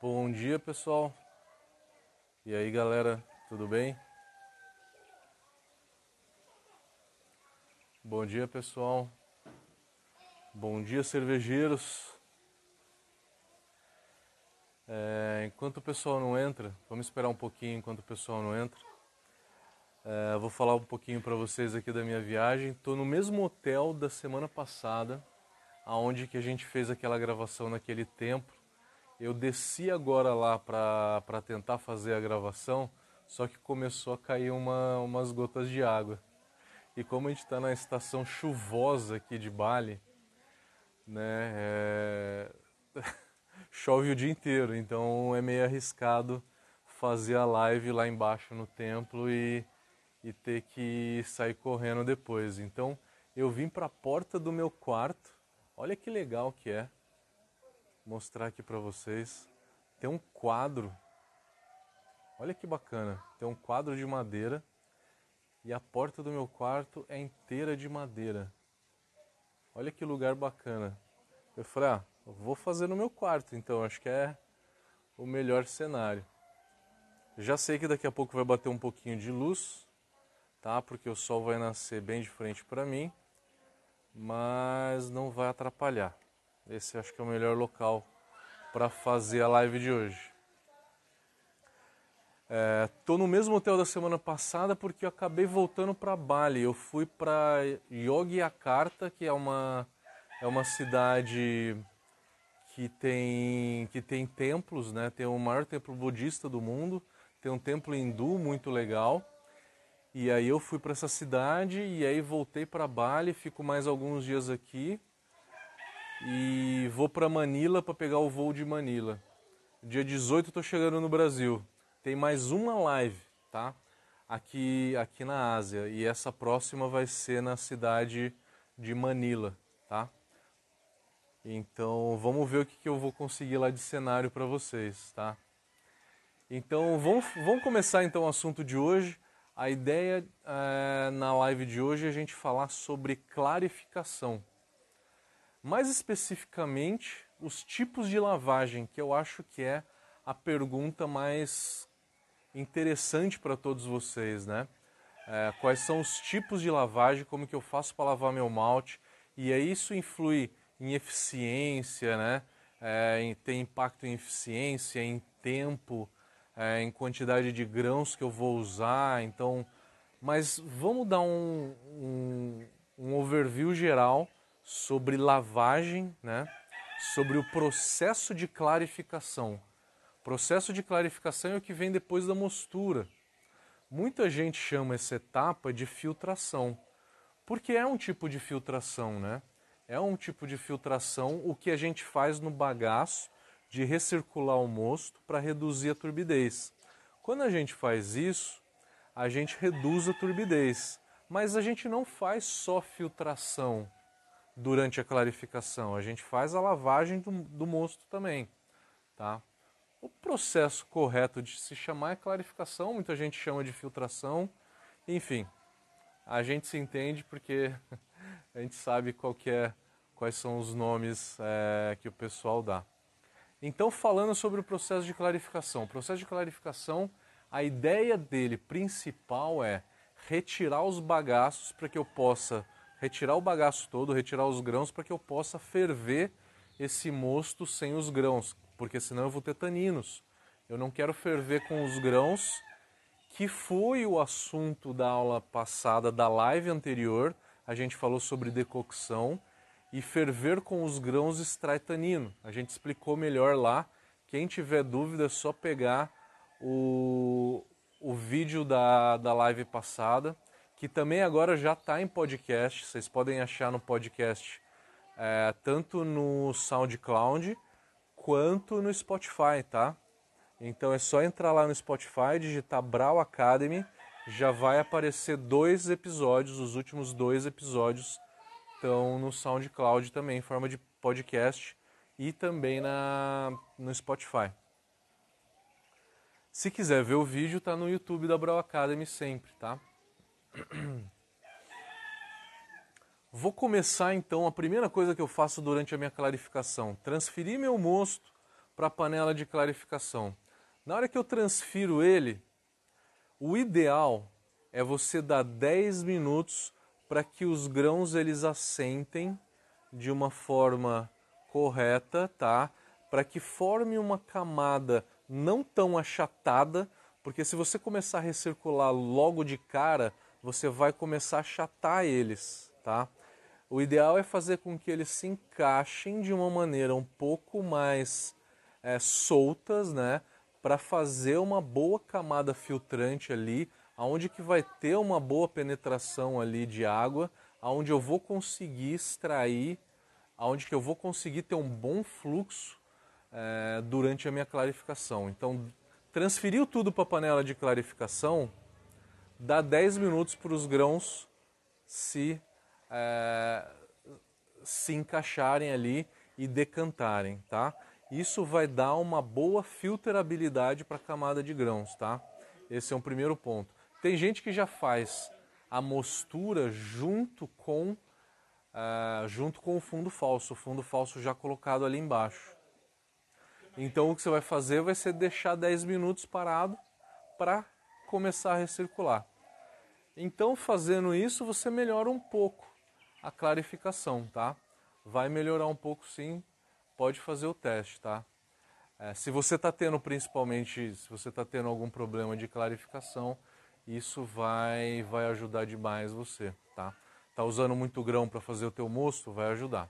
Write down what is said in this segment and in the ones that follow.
Bom dia, pessoal. E aí, galera, tudo bem? Bom dia, pessoal. Bom dia, cervejeiros. É, enquanto o pessoal não entra, vamos esperar um pouquinho enquanto o pessoal não entra. É, vou falar um pouquinho para vocês aqui da minha viagem. Estou no mesmo hotel da semana passada, aonde que a gente fez aquela gravação naquele templo. Eu desci agora lá para tentar fazer a gravação, só que começou a cair uma, umas gotas de água. E como a gente está na estação chuvosa aqui de Bali, né, é... chove o dia inteiro, então é meio arriscado fazer a live lá embaixo no templo e e ter que sair correndo depois. Então eu vim para a porta do meu quarto. Olha que legal que é. Mostrar aqui para vocês. Tem um quadro. Olha que bacana. Tem um quadro de madeira e a porta do meu quarto é inteira de madeira. Olha que lugar bacana. Eu falei, ah, vou fazer no meu quarto, então acho que é o melhor cenário. Já sei que daqui a pouco vai bater um pouquinho de luz, tá? Porque o sol vai nascer bem de frente para mim, mas não vai atrapalhar. Esse acho que é o melhor local para fazer a live de hoje. É, no mesmo hotel da semana passada porque eu acabei voltando para Bali. Eu fui para Yogyakarta, que é uma, é uma cidade que tem, que tem templos, né? tem o maior templo budista do mundo, tem um templo hindu muito legal. E aí eu fui para essa cidade e aí voltei para Bali, fico mais alguns dias aqui e vou para Manila para pegar o voo de Manila. Dia 18 estou chegando no Brasil. Tem mais uma live, tá? Aqui aqui na Ásia e essa próxima vai ser na cidade de Manila, tá? Então vamos ver o que, que eu vou conseguir lá de cenário para vocês, tá? Então vamos, vamos começar então o assunto de hoje. A ideia é, na live de hoje é a gente falar sobre clarificação. Mais especificamente, os tipos de lavagem, que eu acho que é a pergunta mais interessante para todos vocês, né? É, quais são os tipos de lavagem, como que eu faço para lavar meu malte, e aí isso influi em eficiência, né? É, em, tem impacto em eficiência, em tempo, é, em quantidade de grãos que eu vou usar. Então, mas vamos dar um, um, um overview geral sobre lavagem, né? sobre o processo de clarificação. Processo de clarificação é o que vem depois da mostura. Muita gente chama essa etapa de filtração, porque é um tipo de filtração, né? É um tipo de filtração o que a gente faz no bagaço de recircular o mosto para reduzir a turbidez. Quando a gente faz isso, a gente reduz a turbidez, mas a gente não faz só filtração durante a clarificação, a gente faz a lavagem do, do mosto também, tá? O processo correto de se chamar é clarificação, muita gente chama de filtração, enfim, a gente se entende porque a gente sabe qual é, quais são os nomes é, que o pessoal dá. Então, falando sobre o processo de clarificação. O processo de clarificação, a ideia dele principal é retirar os bagaços para que eu possa retirar o bagaço todo, retirar os grãos para que eu possa ferver esse mosto sem os grãos, porque senão eu vou ter taninos. Eu não quero ferver com os grãos, que foi o assunto da aula passada, da live anterior. A gente falou sobre decocção e ferver com os grãos extrai tanino. A gente explicou melhor lá. Quem tiver dúvida é só pegar o, o vídeo da, da live passada, que também agora já está em podcast. Vocês podem achar no podcast é, tanto no SoundCloud quanto no Spotify, tá? Então é só entrar lá no Spotify, digitar Brau Academy, já vai aparecer dois episódios, os últimos dois episódios estão no SoundCloud também, em forma de podcast e também na, no Spotify. Se quiser ver o vídeo, tá no YouTube da Brau Academy sempre, tá? Vou começar então, a primeira coisa que eu faço durante a minha clarificação, transferir meu mosto para a panela de clarificação. Na hora que eu transfiro ele, o ideal é você dar 10 minutos para que os grãos eles assentem de uma forma correta, tá? Para que forme uma camada não tão achatada, porque se você começar a recircular logo de cara, você vai começar a achatar eles, tá? O ideal é fazer com que eles se encaixem de uma maneira um pouco mais é, soltas, né? Para fazer uma boa camada filtrante ali, aonde que vai ter uma boa penetração ali de água, aonde eu vou conseguir extrair, aonde que eu vou conseguir ter um bom fluxo é, durante a minha clarificação. Então, transferiu tudo para a panela de clarificação, dá 10 minutos para os grãos se, é, se encaixarem ali e decantarem, tá? Isso vai dar uma boa filtrabilidade para a camada de grãos, tá? Esse é um primeiro ponto. Tem gente que já faz a mostura junto com uh, junto com o fundo falso, o fundo falso já colocado ali embaixo. Então o que você vai fazer vai ser deixar 10 minutos parado para começar a recircular. Então fazendo isso você melhora um pouco a clarificação, tá? Vai melhorar um pouco sim, pode fazer o teste, tá? É, se você está tendo principalmente, se você está tendo algum problema de clarificação, isso vai, vai ajudar demais você, tá? Tá usando muito grão para fazer o teu mosto, vai ajudar.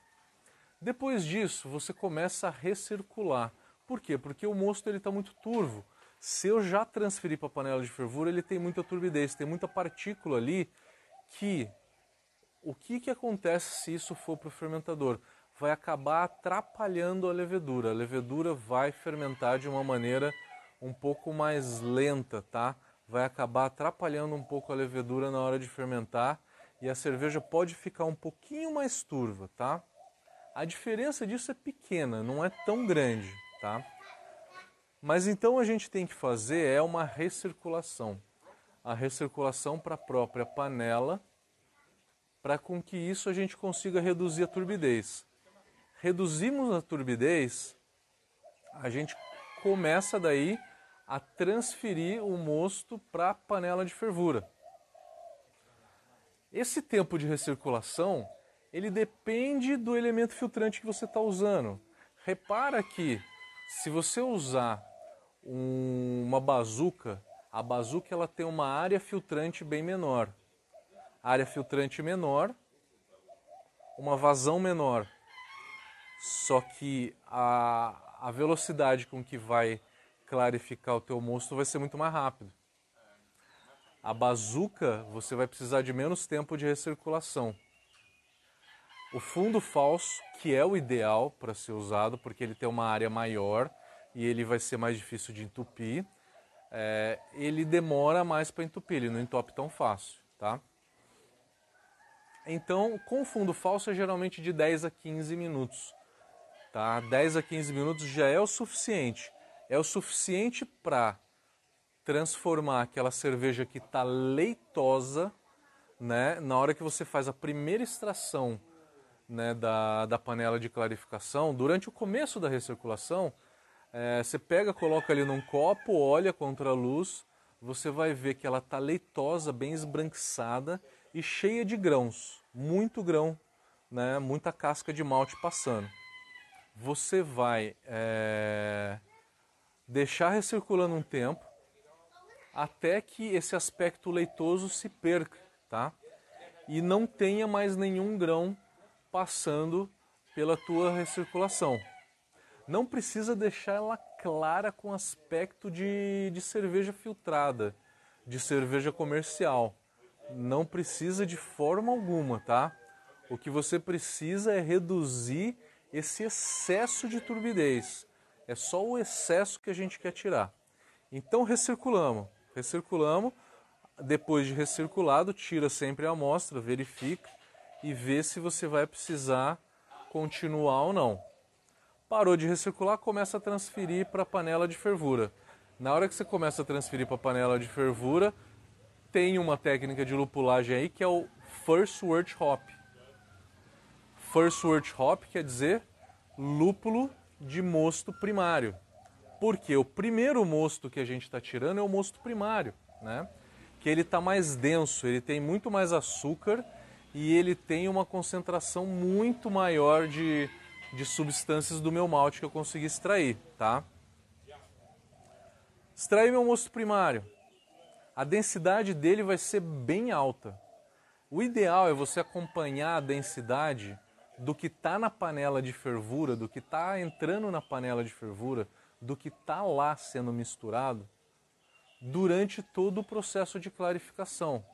Depois disso, você começa a recircular. Por quê? Porque o mosto ele está muito turvo. Se eu já transferir para a panela de fervura, ele tem muita turbidez, tem muita partícula ali que o que, que acontece se isso for para o fermentador? Vai acabar atrapalhando a levedura. A levedura vai fermentar de uma maneira um pouco mais lenta, tá? Vai acabar atrapalhando um pouco a levedura na hora de fermentar e a cerveja pode ficar um pouquinho mais turva, tá? A diferença disso é pequena, não é tão grande tá? Mas então a gente tem que fazer é uma recirculação. A recirculação para a própria panela, para com que isso a gente consiga reduzir a turbidez. Reduzimos a turbidez, a gente começa daí a transferir o mosto para a panela de fervura. Esse tempo de recirculação, ele depende do elemento filtrante que você está usando. Repara que se você usar um, uma bazuca, a bazuca ela tem uma área filtrante bem menor. Área filtrante menor, uma vazão menor. Só que a, a velocidade com que vai clarificar o teu mosto vai ser muito mais rápido. A bazuca, você vai precisar de menos tempo de recirculação. O fundo falso, que é o ideal para ser usado, porque ele tem uma área maior e ele vai ser mais difícil de entupir, é, ele demora mais para entupir, ele não entope tão fácil, tá? Então, com fundo falso é geralmente de 10 a 15 minutos, tá? 10 a 15 minutos já é o suficiente. É o suficiente para transformar aquela cerveja que está leitosa, né? Na hora que você faz a primeira extração né, da, da panela de clarificação, durante o começo da recirculação, é, você pega, coloca ali num copo, olha contra a luz, você vai ver que ela está leitosa, bem esbranquiçada e cheia de grãos, muito grão, né, muita casca de malte passando. Você vai é, deixar recirculando um tempo até que esse aspecto leitoso se perca, tá? E não tenha mais nenhum grão passando pela tua recirculação. Não precisa deixar ela clara com aspecto de, de cerveja filtrada, de cerveja comercial. Não precisa de forma alguma, tá? O que você precisa é reduzir esse excesso de turbidez. É só o excesso que a gente quer tirar. Então recirculamos, recirculamos. Depois de recirculado, tira sempre a amostra, verifica e ver se você vai precisar continuar ou não. Parou de recircular, começa a transferir para a panela de fervura. Na hora que você começa a transferir para a panela de fervura, tem uma técnica de lupulagem aí que é o First Wort Hop. First Wort Hop quer dizer lúpulo de mosto primário. Porque o primeiro mosto que a gente está tirando é o mosto primário, né? Que ele está mais denso, ele tem muito mais açúcar e ele tem uma concentração muito maior de, de substâncias do meu malte que eu consegui extrair, tá? Extrair meu mosto primário. A densidade dele vai ser bem alta. O ideal é você acompanhar a densidade do que está na panela de fervura, do que está entrando na panela de fervura, do que está lá sendo misturado durante todo o processo de clarificação,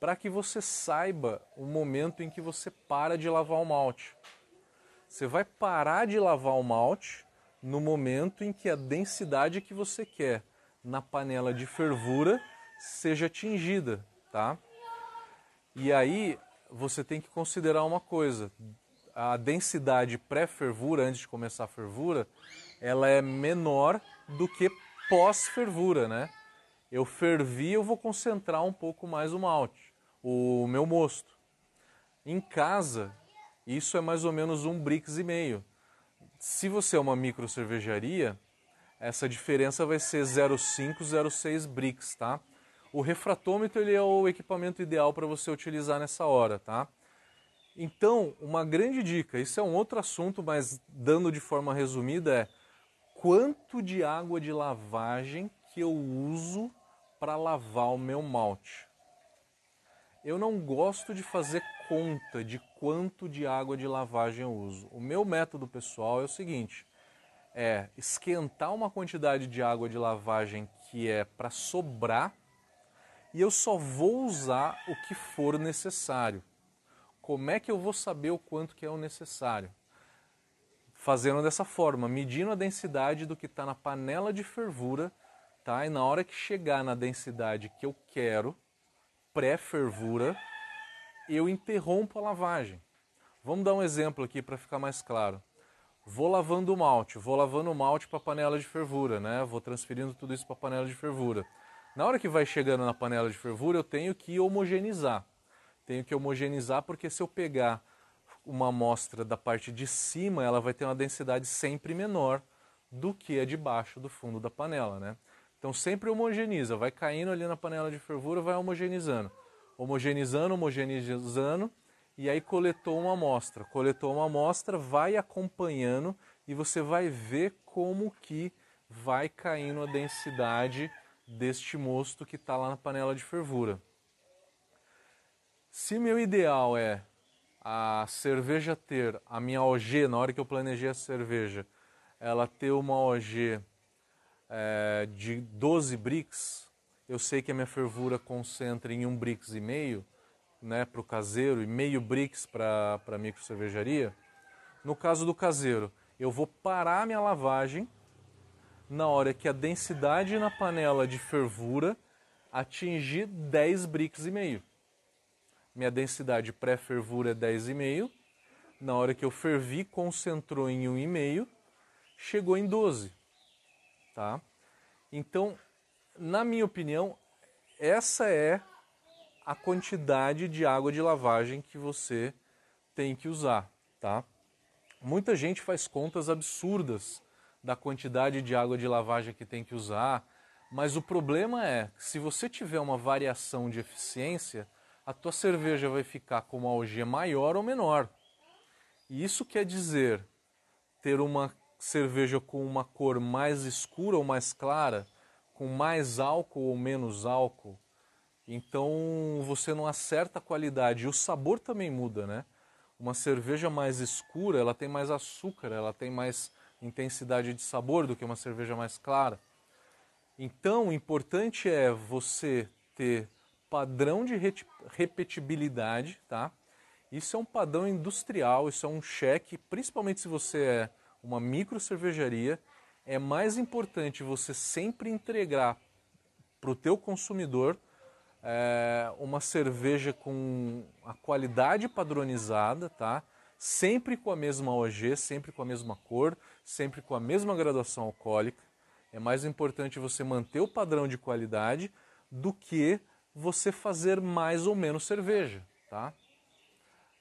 para que você saiba o momento em que você para de lavar o malte. Você vai parar de lavar o malte no momento em que a densidade que você quer na panela de fervura seja atingida, tá? E aí você tem que considerar uma coisa: a densidade pré-fervura, antes de começar a fervura, ela é menor do que pós-fervura, né? Eu fervi, eu vou concentrar um pouco mais o malte, o meu mosto. Em casa, isso é mais ou menos um brix e meio. Se você é uma micro cervejaria, essa diferença vai ser 0,5, 0,6 brix, tá? O refratômetro ele é o equipamento ideal para você utilizar nessa hora, tá? Então, uma grande dica, isso é um outro assunto, mas dando de forma resumida, é quanto de água de lavagem que eu uso para lavar o meu malte. Eu não gosto de fazer conta de quanto de água de lavagem eu uso. O meu método pessoal é o seguinte: é esquentar uma quantidade de água de lavagem que é para sobrar e eu só vou usar o que for necessário. Como é que eu vou saber o quanto que é o necessário? Fazendo dessa forma, medindo a densidade do que está na panela de fervura, tá? E na hora que chegar na densidade que eu quero, pré-fervura, eu interrompo a lavagem. Vamos dar um exemplo aqui para ficar mais claro. Vou lavando o malte, vou lavando o malte para a panela de fervura, né? Vou transferindo tudo isso para a panela de fervura. Na hora que vai chegando na panela de fervura, eu tenho que homogeneizar tenho que homogeneizar porque se eu pegar uma amostra da parte de cima, ela vai ter uma densidade sempre menor do que a de baixo do fundo da panela, né? Então sempre homogeniza, vai caindo ali na panela de fervura, vai homogeneizando. Homogeneizando, homogeneizando, e aí coletou uma amostra. Coletou uma amostra, vai acompanhando e você vai ver como que vai caindo a densidade deste mosto que está lá na panela de fervura. Se meu ideal é a cerveja ter, a minha OG, na hora que eu planejei a cerveja, ela ter uma OG é, de 12 bricks, eu sei que a minha fervura concentra em um bricks e meio, né, para o caseiro, e meio bricks para a micro cervejaria. No caso do caseiro, eu vou parar minha lavagem na hora que a densidade na panela de fervura atingir 10 bricks e meio minha densidade pré-fervura é 10,5. Na hora que eu fervi, concentrou em 1,5, chegou em 12. Tá? Então, na minha opinião, essa é a quantidade de água de lavagem que você tem que usar, tá? Muita gente faz contas absurdas da quantidade de água de lavagem que tem que usar, mas o problema é, se você tiver uma variação de eficiência, a tua cerveja vai ficar com uma algia maior ou menor. E isso quer dizer ter uma cerveja com uma cor mais escura ou mais clara, com mais álcool ou menos álcool. Então você não acerta a qualidade e o sabor também muda, né? Uma cerveja mais escura, ela tem mais açúcar, ela tem mais intensidade de sabor do que uma cerveja mais clara. Então, o importante é você ter padrão de repetibilidade, tá? Isso é um padrão industrial, isso é um cheque, principalmente se você é uma micro cervejaria, é mais importante você sempre entregar para o teu consumidor é, uma cerveja com a qualidade padronizada, tá? Sempre com a mesma OG, sempre com a mesma cor, sempre com a mesma graduação alcoólica. É mais importante você manter o padrão de qualidade do que você fazer mais ou menos cerveja, tá?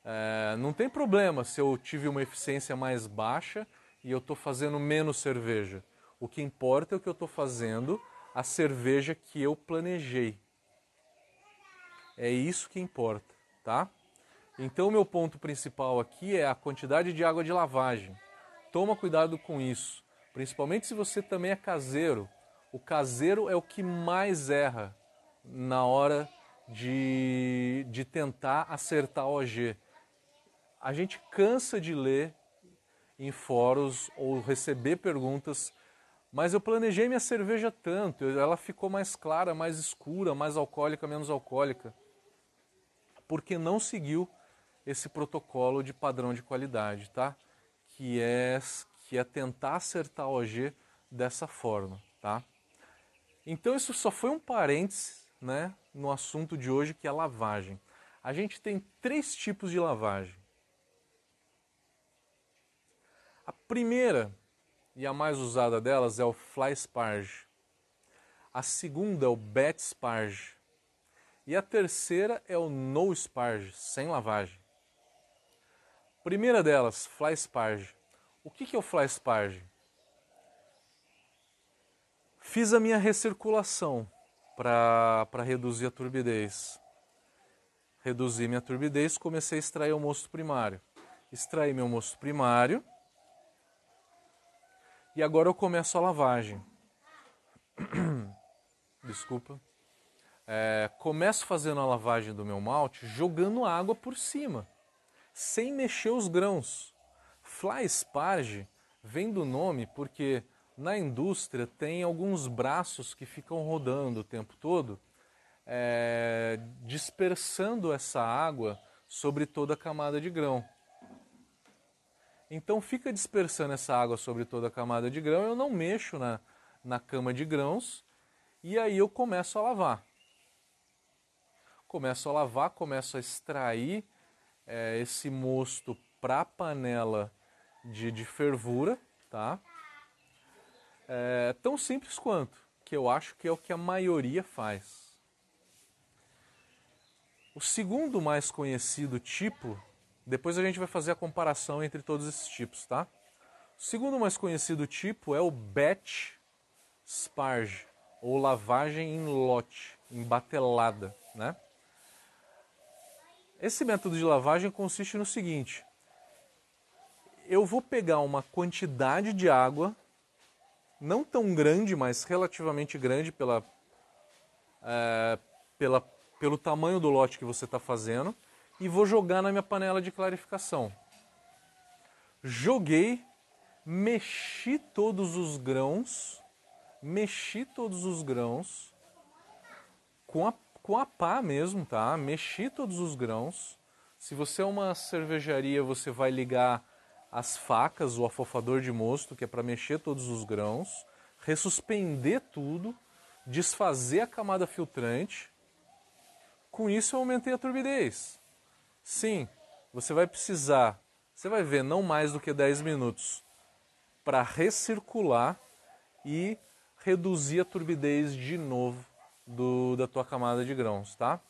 É, não tem problema se eu tive uma eficiência mais baixa e eu estou fazendo menos cerveja. O que importa é o que eu estou fazendo, a cerveja que eu planejei. É isso que importa, tá? Então, meu ponto principal aqui é a quantidade de água de lavagem. Toma cuidado com isso, principalmente se você também é caseiro. O caseiro é o que mais erra na hora de, de tentar acertar o OG. A gente cansa de ler em fóruns ou receber perguntas, mas eu planejei minha cerveja tanto, ela ficou mais clara, mais escura, mais alcoólica, menos alcoólica, porque não seguiu esse protocolo de padrão de qualidade, tá? Que é que é tentar acertar o OG dessa forma, tá? Então isso só foi um parênteses, né, no assunto de hoje que é lavagem. A gente tem três tipos de lavagem. A primeira e a mais usada delas é o fly sparge. A segunda é o bat sparge. E a terceira é o no sparge, sem lavagem. Primeira delas, fly sparge. O que é o fly sparge? Fiz a minha recirculação para reduzir a turbidez. Reduzi minha turbidez, comecei a extrair o mosto primário. Extraí meu mosto primário e agora eu começo a lavagem. Desculpa. É, começo fazendo a lavagem do meu malte jogando água por cima sem mexer os grãos. Fly sparge vem do nome porque na indústria tem alguns braços que ficam rodando o tempo todo, é, dispersando essa água sobre toda a camada de grão. Então fica dispersando essa água sobre toda a camada de grão, eu não mexo na, na cama de grãos e aí eu começo a lavar. Começo a lavar, começo a extrair é, esse mosto para a panela de, de fervura, tá? É tão simples quanto, que eu acho que é o que a maioria faz. O segundo mais conhecido tipo, depois a gente vai fazer a comparação entre todos esses tipos, tá? O segundo mais conhecido tipo é o batch sparge, ou lavagem em lote, em batelada, né? Esse método de lavagem consiste no seguinte: eu vou pegar uma quantidade de água, não tão grande, mas relativamente grande pela, é, pela, pelo tamanho do lote que você está fazendo, e vou jogar na minha panela de clarificação. Joguei, mexi todos os grãos, mexi todos os grãos com a com a pá mesmo, tá? Mexi todos os grãos. Se você é uma cervejaria, você vai ligar as facas, o afofador de mosto, que é para mexer todos os grãos, ressuspender tudo, desfazer a camada filtrante. Com isso eu aumentei a turbidez. Sim, você vai precisar, você vai ver, não mais do que 10 minutos para recircular e reduzir a turbidez de novo do, da tua camada de grãos, tá?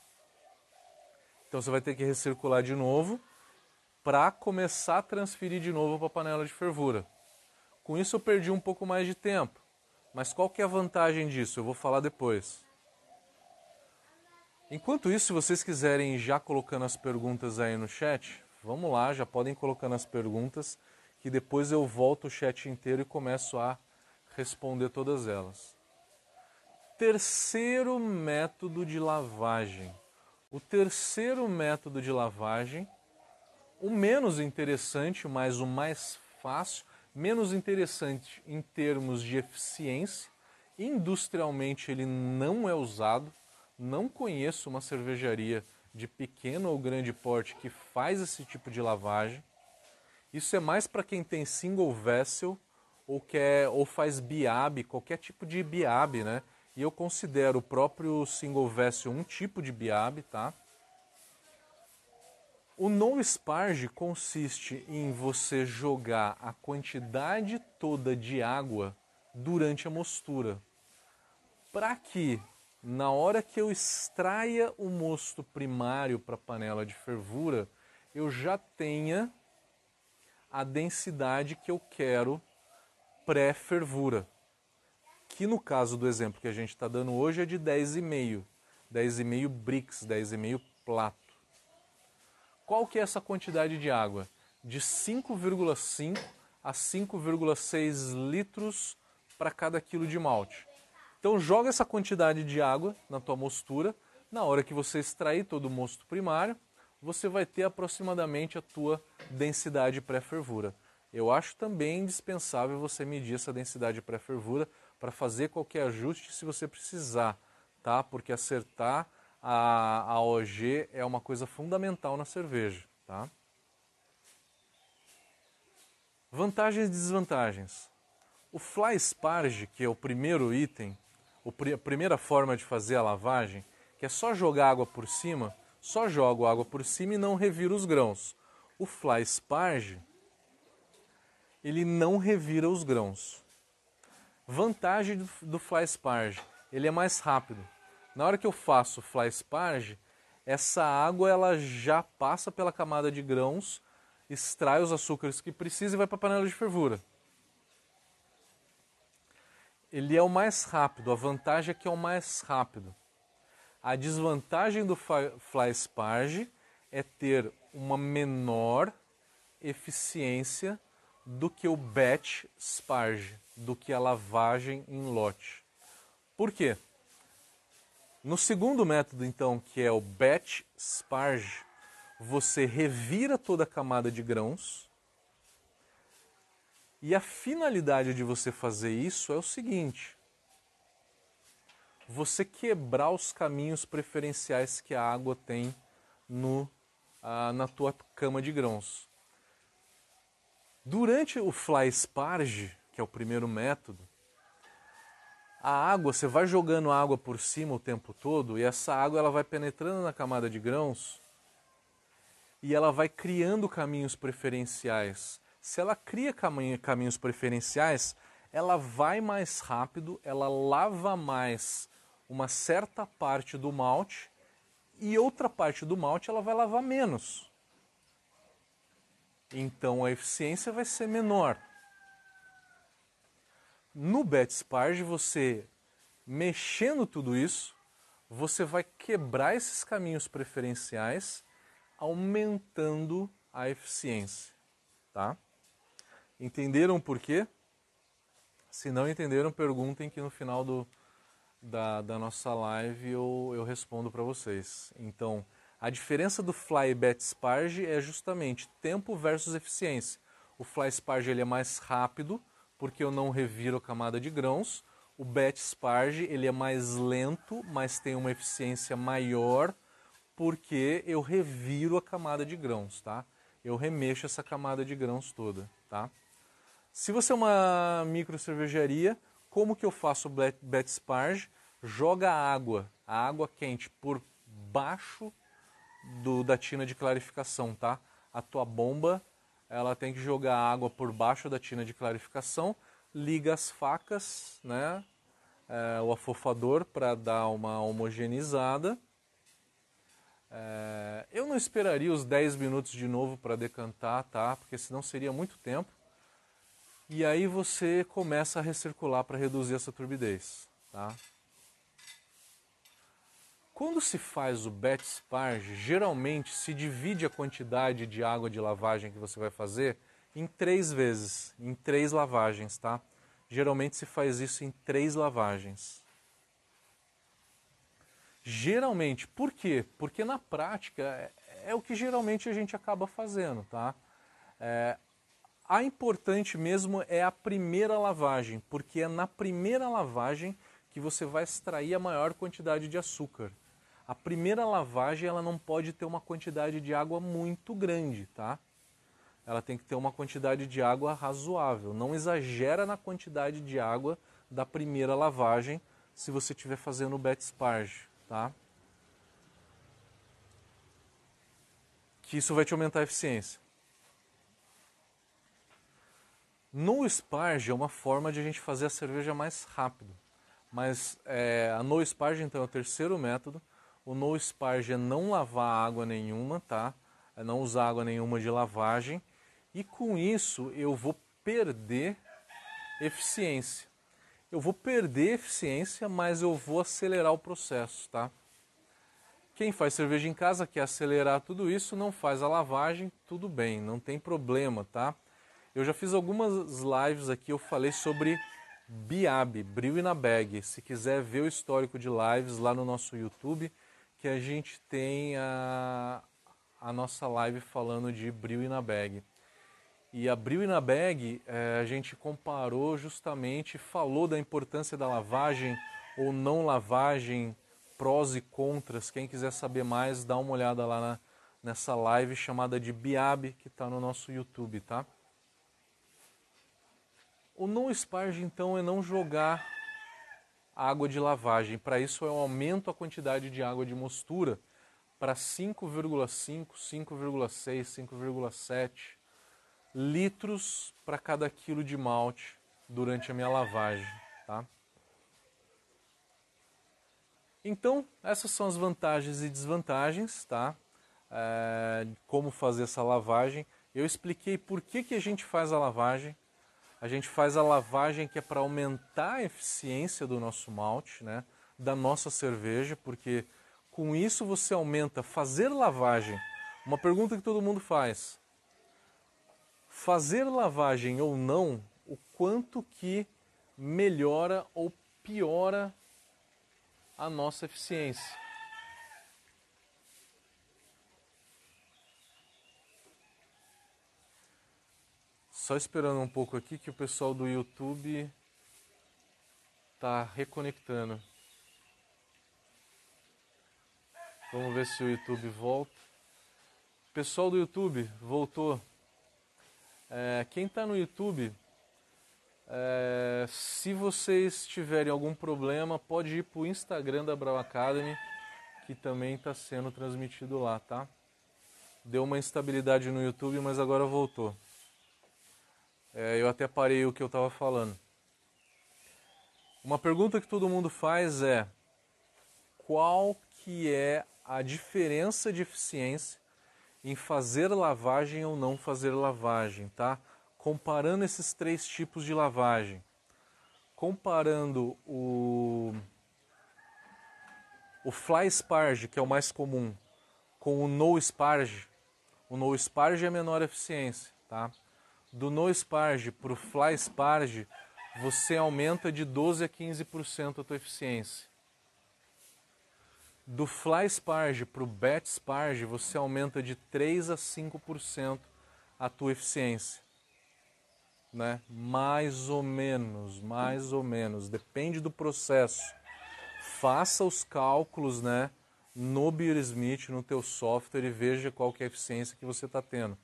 Então você vai ter que recircular de novo para começar a transferir de novo para a panela de fervura. Com isso eu perdi um pouco mais de tempo. Mas qual que é a vantagem disso? Eu vou falar depois. Enquanto isso, se vocês quiserem já colocando as perguntas aí no chat, vamos lá, já podem colocando as perguntas, que depois eu volto o chat inteiro e começo a responder todas elas terceiro método de lavagem. O terceiro método de lavagem, o menos interessante, mas o mais fácil, menos interessante em termos de eficiência. Industrialmente ele não é usado. Não conheço uma cervejaria de pequeno ou grande porte que faz esse tipo de lavagem. Isso é mais para quem tem single vessel ou quer ou faz biab, qualquer tipo de biab, né? E eu considero o próprio single vessel um tipo de biab, tá? O no sparge consiste em você jogar a quantidade toda de água durante a mostura, para que na hora que eu extraia o mosto primário para a panela de fervura, eu já tenha a densidade que eu quero pré-fervura que no caso do exemplo que a gente está dando hoje é de 10,5. 10,5 bricks, 10,5 plato. Qual que é essa quantidade de água? De 5,5 a 5,6 litros para cada quilo de malte. Então joga essa quantidade de água na tua mostura. Na hora que você extrair todo o mosto primário, você vai ter aproximadamente a tua densidade pré-fervura. Eu acho também indispensável você medir essa densidade pré-fervura para fazer qualquer ajuste se você precisar, tá? Porque acertar a, a OG é uma coisa fundamental na cerveja, tá? Vantagens e desvantagens. O fly sparge, que é o primeiro item, a primeira forma de fazer a lavagem, que é só jogar água por cima, só joga água por cima e não revira os grãos. O fly sparge, ele não revira os grãos. Vantagem do, do fly sparge, ele é mais rápido. Na hora que eu faço fly sparge, essa água ela já passa pela camada de grãos extrai os açúcares que precisa e vai para a panela de fervura. Ele é o mais rápido, a vantagem é que é o mais rápido. A desvantagem do fly sparge é ter uma menor eficiência do que o batch sparge, do que a lavagem em lote. Por quê? No segundo método, então, que é o batch sparge, você revira toda a camada de grãos. E a finalidade de você fazer isso é o seguinte: você quebrar os caminhos preferenciais que a água tem no, ah, na tua cama de grãos. Durante o fly sparge, que é o primeiro método, a água, você vai jogando água por cima o tempo todo e essa água ela vai penetrando na camada de grãos e ela vai criando caminhos preferenciais. Se ela cria caminhos preferenciais, ela vai mais rápido, ela lava mais uma certa parte do malte e outra parte do malte ela vai lavar menos. Então a eficiência vai ser menor. No Bet Sparge, você mexendo tudo isso, você vai quebrar esses caminhos preferenciais aumentando a eficiência. Tá? Entenderam por quê? Se não entenderam, perguntem que no final do, da, da nossa live eu, eu respondo para vocês. Então, a diferença do Fly e Bet Sparge é justamente tempo versus eficiência. O Fly Sparge ele é mais rápido, porque eu não reviro a camada de grãos. O Bet Sparge ele é mais lento, mas tem uma eficiência maior porque eu reviro a camada de grãos, tá? Eu remexo essa camada de grãos toda, tá? Se você é uma micro cervejaria, como que eu faço o bet sparge? Joga água, a água quente por baixo do, da tina de clarificação, tá? A tua bomba, ela tem que jogar água por baixo da tina de clarificação, liga as facas, né? É, o afofador para dar uma homogeneizada é, eu não esperaria os 10 minutos de novo para decantar, tá? Porque senão seria muito tempo. E aí você começa a recircular para reduzir essa turbidez, tá? Quando se faz o bet sparge, geralmente se divide a quantidade de água de lavagem que você vai fazer em três vezes, em três lavagens, tá? Geralmente se faz isso em três lavagens. Geralmente, por quê? Porque na prática é, é o que geralmente a gente acaba fazendo, tá? É, a importante mesmo é a primeira lavagem, porque é na primeira lavagem que você vai extrair a maior quantidade de açúcar. A primeira lavagem ela não pode ter uma quantidade de água muito grande, tá? Ela tem que ter uma quantidade de água razoável. Não exagera na quantidade de água da primeira lavagem se você estiver fazendo o bet sparge tá? Que isso vai te aumentar a eficiência. No sparge é uma forma de a gente fazer a cerveja mais rápido. Mas é, a no sparge então é o terceiro método. O no sparge é não lavar água nenhuma, tá? É não usar água nenhuma de lavagem. E com isso eu vou perder eficiência. eu vou perder eficiência, mas eu vou acelerar o processo, tá? Quem faz cerveja em casa quer acelerar tudo isso, não faz a lavagem, tudo bem, não tem problema, tá? Eu já fiz algumas lives aqui, eu falei sobre Biab, Bril na Bag. Se quiser ver o histórico de lives lá no nosso YouTube, que a gente tem a, a nossa live falando de Bril na Bag. E a Bril na Bag, é, a gente comparou justamente, falou da importância da lavagem ou não lavagem, prós e contras. Quem quiser saber mais, dá uma olhada lá na, nessa live chamada de Biab, que está no nosso YouTube, tá? O não sparge, então, é não jogar água de lavagem. Para isso, eu aumento a quantidade de água de mostura para 5,5, 5,6, 5,7 litros para cada quilo de malte durante a minha lavagem. Tá? Então, essas são as vantagens e desvantagens, tá? É, como fazer essa lavagem. Eu expliquei por que, que a gente faz a lavagem, a gente faz a lavagem que é para aumentar a eficiência do nosso malte, né? da nossa cerveja, porque com isso você aumenta fazer lavagem. Uma pergunta que todo mundo faz: fazer lavagem ou não, o quanto que melhora ou piora a nossa eficiência? Só esperando um pouco aqui que o pessoal do YouTube está reconectando. Vamos ver se o YouTube volta. Pessoal do YouTube, voltou. É, quem está no YouTube, é, se vocês tiverem algum problema, pode ir para o Instagram da Brau Academy, que também está sendo transmitido lá, tá? Deu uma instabilidade no YouTube, mas agora voltou. É, eu até parei o que eu estava falando. Uma pergunta que todo mundo faz é qual que é a diferença de eficiência em fazer lavagem ou não fazer lavagem, tá? Comparando esses três tipos de lavagem. Comparando o o fly sparge, que é o mais comum, com o no sparge. O no sparge é menor eficiência, tá? Do no sparge para o fly sparge, você aumenta de 12 a 15% a tua eficiência. Do fly sparge para o bat sparge, você aumenta de 3 a 5% a tua eficiência. Né? Mais ou menos, mais ou menos, depende do processo. Faça os cálculos, né, no Beersmith, no teu software e veja qual que é a eficiência que você está tendo.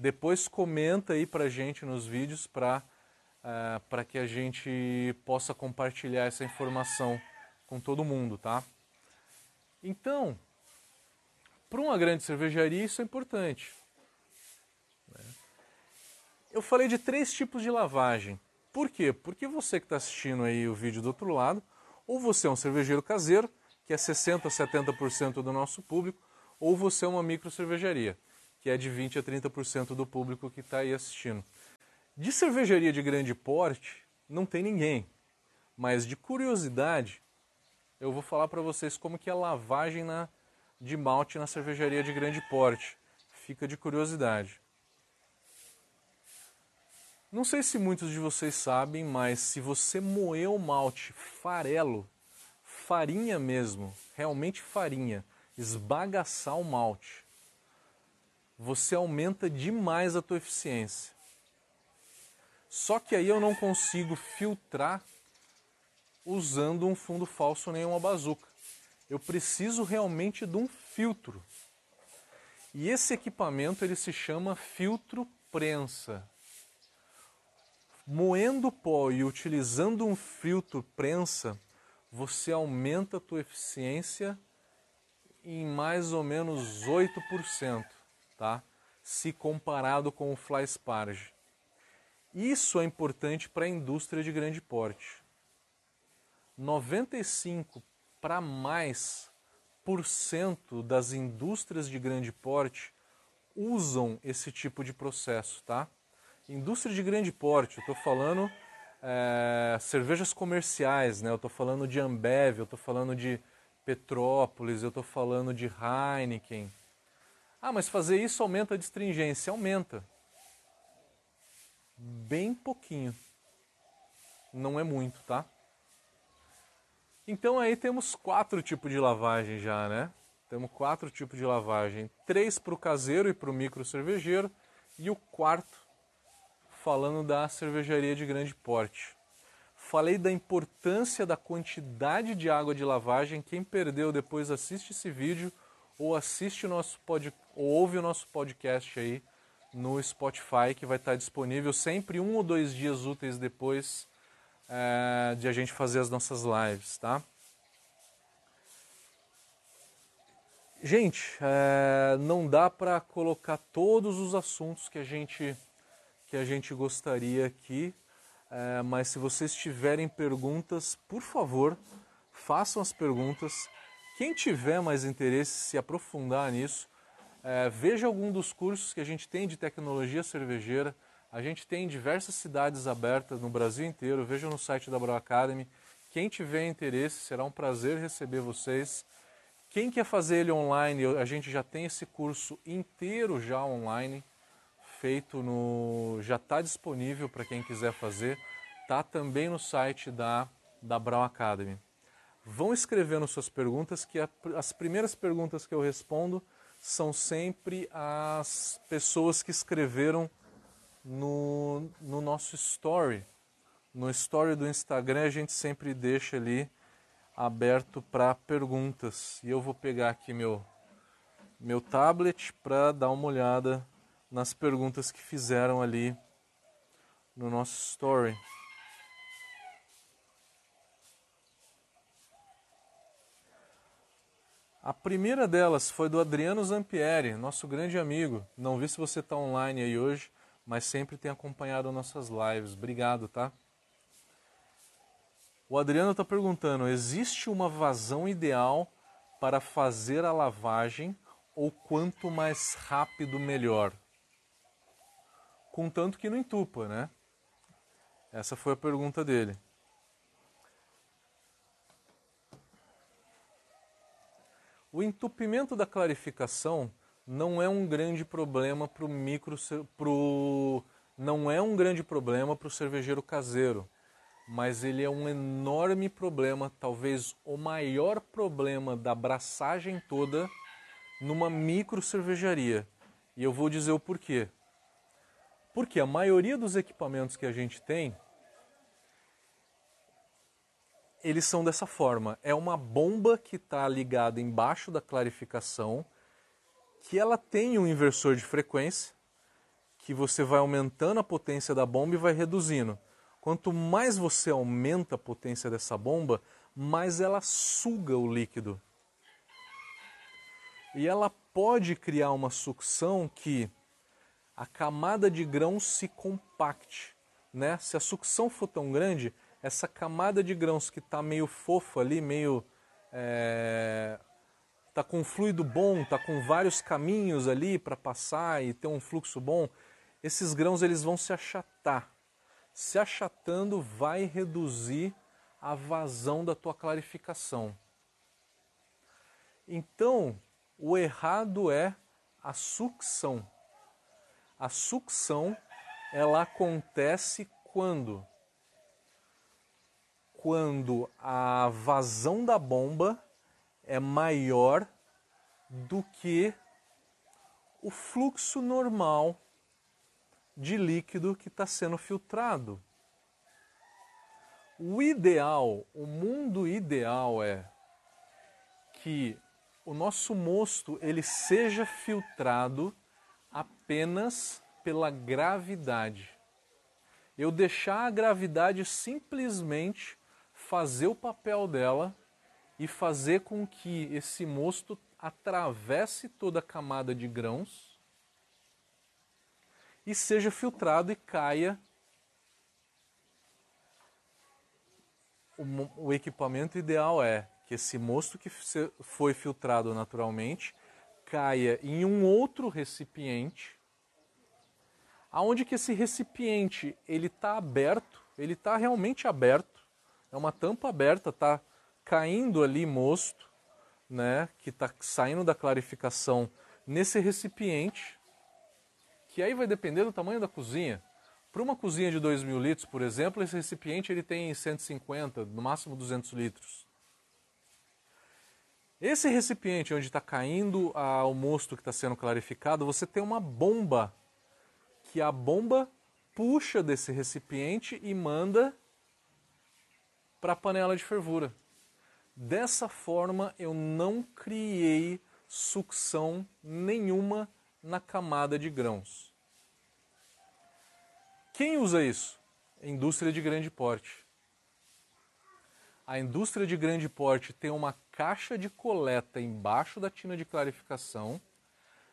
Depois comenta aí pra gente nos vídeos para uh, para que a gente possa compartilhar essa informação com todo mundo, tá? Então, para uma grande cervejaria isso é importante. Né? Eu falei de três tipos de lavagem. Por quê? Porque você que está assistindo aí o vídeo do outro lado, ou você é um cervejeiro caseiro, que é 60% a 70% do nosso público, ou você é uma micro cervejaria que é de 20 a 30% do público que está aí assistindo. De cervejaria de grande porte, não tem ninguém. Mas de curiosidade, eu vou falar para vocês como que é a lavagem na, de malte na cervejaria de grande porte. Fica de curiosidade. Não sei se muitos de vocês sabem, mas se você moer o malte farelo, farinha mesmo, realmente farinha, esbagaçar o malte, você aumenta demais a tua eficiência. Só que aí eu não consigo filtrar usando um fundo falso nem uma bazuca. Eu preciso realmente de um filtro. E esse equipamento ele se chama filtro prensa. Moendo pó e utilizando um filtro prensa, você aumenta a tua eficiência em mais ou menos 8% tá? se comparado com o fly sparge. Isso é importante para a indústria de grande porte. 95 para mais por cento das indústrias de grande porte usam esse tipo de processo, tá? Indústria de grande porte, eu estou falando é, cervejas comerciais, né? Eu estou falando de Ambev, eu estou falando de Petrópolis, eu estou falando de Heineken. Ah, mas fazer isso aumenta a distringência? Aumenta. Bem pouquinho. Não é muito, tá? Então aí temos quatro tipos de lavagem já, né? Temos quatro tipos de lavagem. Três para o caseiro e para o micro cervejeiro. E o quarto falando da cervejaria de grande porte. Falei da importância da quantidade de água de lavagem. Quem perdeu depois assiste esse vídeo ou assiste o nosso pod, ou ouve o nosso podcast aí no Spotify que vai estar disponível sempre um ou dois dias úteis depois é, de a gente fazer as nossas lives, tá? Gente, é, não dá para colocar todos os assuntos que a gente que a gente gostaria aqui, é, mas se vocês tiverem perguntas, por favor, façam as perguntas. Quem tiver mais interesse se aprofundar nisso, é, veja algum dos cursos que a gente tem de tecnologia cervejeira. A gente tem diversas cidades abertas no Brasil inteiro. Veja no site da Brau Academy. Quem tiver interesse, será um prazer receber vocês. Quem quer fazer ele online, a gente já tem esse curso inteiro já online feito no. já está disponível para quem quiser fazer, está também no site da, da Brown Academy. Vão escrevendo suas perguntas, que a, as primeiras perguntas que eu respondo são sempre as pessoas que escreveram no, no nosso story. No story do Instagram a gente sempre deixa ali aberto para perguntas. E eu vou pegar aqui meu, meu tablet para dar uma olhada nas perguntas que fizeram ali no nosso story. A primeira delas foi do Adriano Zampieri, nosso grande amigo. Não vi se você está online aí hoje, mas sempre tem acompanhado nossas lives. Obrigado, tá? O Adriano está perguntando: existe uma vazão ideal para fazer a lavagem ou quanto mais rápido melhor? contanto que não entupa, né? Essa foi a pergunta dele. O entupimento da clarificação não é um grande problema para o micro, pro, não é um grande problema para o cervejeiro caseiro, mas ele é um enorme problema, talvez o maior problema da abraçagem toda numa micro cervejaria. E eu vou dizer o porquê. Porque a maioria dos equipamentos que a gente tem, eles são dessa forma. É uma bomba que está ligada embaixo da clarificação, que ela tem um inversor de frequência, que você vai aumentando a potência da bomba e vai reduzindo. Quanto mais você aumenta a potência dessa bomba, mais ela suga o líquido. E ela pode criar uma sucção que a camada de grãos se compacte. Né? Se a sucção for tão grande, essa camada de grãos que está meio fofa ali, meio. É, tá com fluido bom, tá com vários caminhos ali para passar e ter um fluxo bom, esses grãos eles vão se achatar. Se achatando vai reduzir a vazão da tua clarificação. Então, o errado é a sucção. A sucção ela acontece quando quando a vazão da bomba é maior do que o fluxo normal de líquido que está sendo filtrado. O ideal, o mundo ideal é que o nosso mosto ele seja filtrado apenas pela gravidade. Eu deixar a gravidade simplesmente fazer o papel dela e fazer com que esse mosto atravesse toda a camada de grãos e seja filtrado e caia o, equipamento ideal é que esse mosto que foi filtrado naturalmente caia em um outro recipiente, aonde que esse recipiente ele está aberto ele está realmente aberto, é uma tampa aberta, está caindo ali mosto, né, que está saindo da clarificação nesse recipiente, que aí vai depender do tamanho da cozinha. Para uma cozinha de 2 mil litros, por exemplo, esse recipiente ele tem 150, no máximo 200 litros. Esse recipiente onde está caindo o mosto que está sendo clarificado, você tem uma bomba, que a bomba puxa desse recipiente e manda para a panela de fervura. Dessa forma, eu não criei sucção nenhuma na camada de grãos. Quem usa isso? Indústria de grande porte. A indústria de grande porte tem uma caixa de coleta embaixo da tina de clarificação,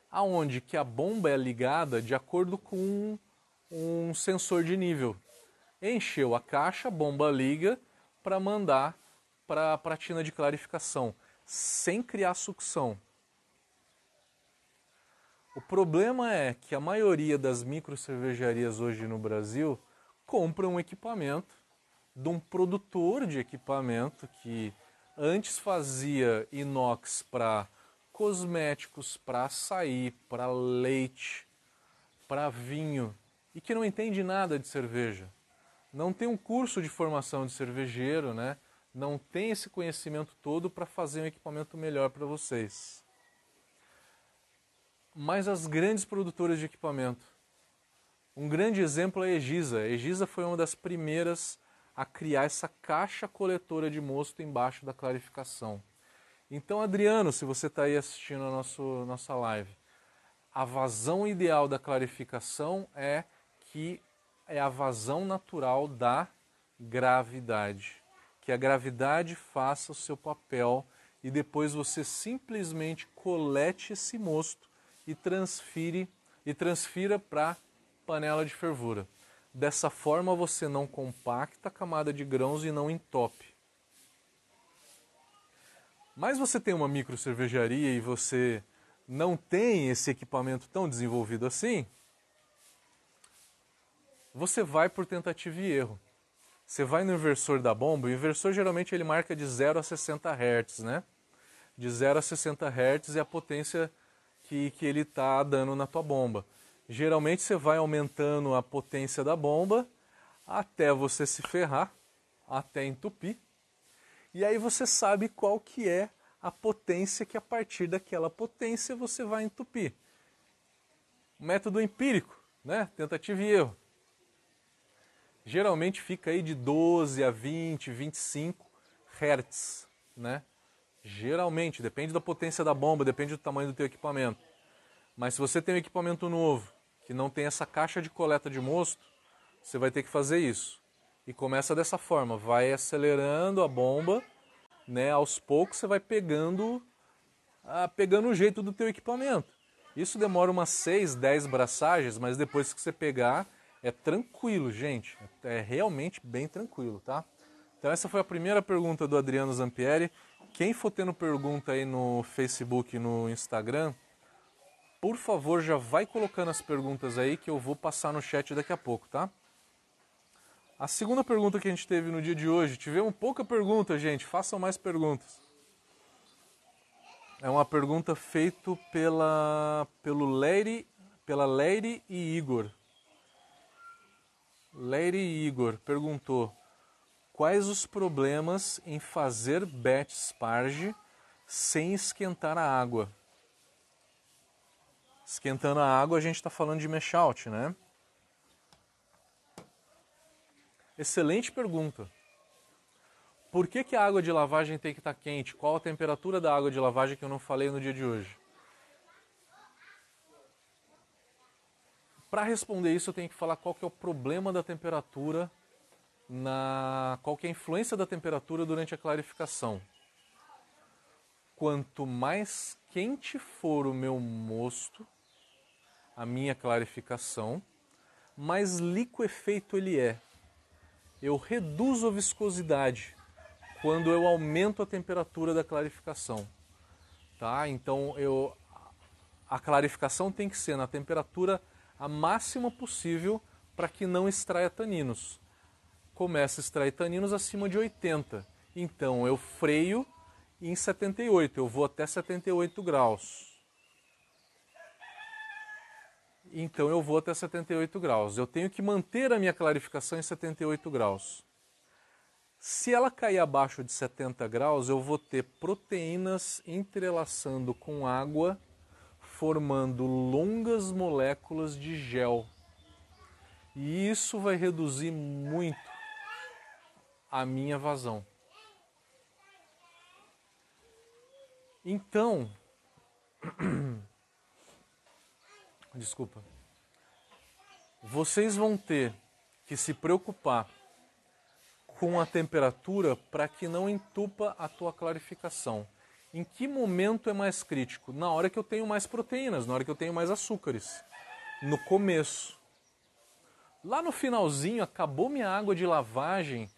aonde que a bomba é ligada de acordo com um sensor de nível. Encheu a caixa, a bomba liga para mandar para a tina de clarificação, sem criar sucção. O problema é que a maioria das micro cervejarias hoje no Brasil compram um equipamento de um produtor de equipamento que antes fazia inox para cosméticos, para açaí, para leite, para vinho e que não entende nada de cerveja. Não tem um curso de formação de cervejeiro, né? Não tem esse conhecimento todo para fazer um equipamento melhor para vocês mas as grandes produtoras de equipamento. Um grande exemplo é a Egisa. A Egisa foi uma das primeiras a criar essa caixa coletora de mosto embaixo da clarificação. Então, Adriano, se você está aí assistindo a nosso, nossa live, a vazão ideal da clarificação é que é a vazão natural da gravidade. Que a gravidade faça o seu papel e depois você simplesmente colete esse mosto e transfire e transfira para panela de fervura. Dessa forma você não compacta a camada de grãos e não entope. Mas você tem uma micro cervejaria e você não tem esse equipamento tão desenvolvido assim, você vai por tentativa e erro. Você vai no inversor da bomba, o inversor geralmente ele marca de 0 a 60 Hz, né? De 0 a 60 Hz é a potência que, que ele está dando na tua bomba. Geralmente você vai aumentando a potência da bomba até você se ferrar, até entupir. E aí você sabe qual que é a potência que a partir daquela potência você vai entupir. Método empírico, né? Tentativa e erro. Geralmente fica aí de 12 a 20, 25 Hz, né? Geralmente, depende da potência da bomba, depende do tamanho do teu equipamento. Mas se você tem um equipamento novo, que não tem essa caixa de coleta de mosto, você vai ter que fazer isso. E começa dessa forma, vai acelerando a bomba, né? Aos poucos você vai pegando ah, pegando o jeito do teu equipamento. Isso demora umas 6, 10 braçagens, mas depois que você pegar, é tranquilo, gente. É realmente bem tranquilo, tá? Então essa foi a primeira pergunta do Adriano Zampieri. Quem for tendo pergunta aí no Facebook e no Instagram, por favor, já vai colocando as perguntas aí que eu vou passar no chat daqui a pouco, tá? A segunda pergunta que a gente teve no dia de hoje, tivemos pouca pergunta, gente, façam mais perguntas. É uma pergunta feita pela pelo Leire, pela Leire e Igor. E Igor perguntou: Quais os problemas em fazer bet sparge sem esquentar a água? Esquentando a água, a gente está falando de mesh out, né? Excelente pergunta. Por que, que a água de lavagem tem que estar tá quente? Qual a temperatura da água de lavagem que eu não falei no dia de hoje? Para responder isso, eu tenho que falar qual que é o problema da temperatura na qual que é a influência da temperatura durante a clarificação. Quanto mais quente for o meu mosto, a minha clarificação, mais liquefeito ele é. Eu reduzo a viscosidade quando eu aumento a temperatura da clarificação. Tá? Então eu a clarificação tem que ser na temperatura a máxima possível para que não extraia taninos começa a extrair taninos acima de 80. Então eu freio em 78, eu vou até 78 graus. Então eu vou até 78 graus. Eu tenho que manter a minha clarificação em 78 graus. Se ela cair abaixo de 70 graus, eu vou ter proteínas entrelaçando com água, formando longas moléculas de gel. E isso vai reduzir muito a minha vazão. Então, desculpa, vocês vão ter que se preocupar com a temperatura para que não entupa a tua clarificação. Em que momento é mais crítico? Na hora que eu tenho mais proteínas, na hora que eu tenho mais açúcares. No começo. Lá no finalzinho, acabou minha água de lavagem,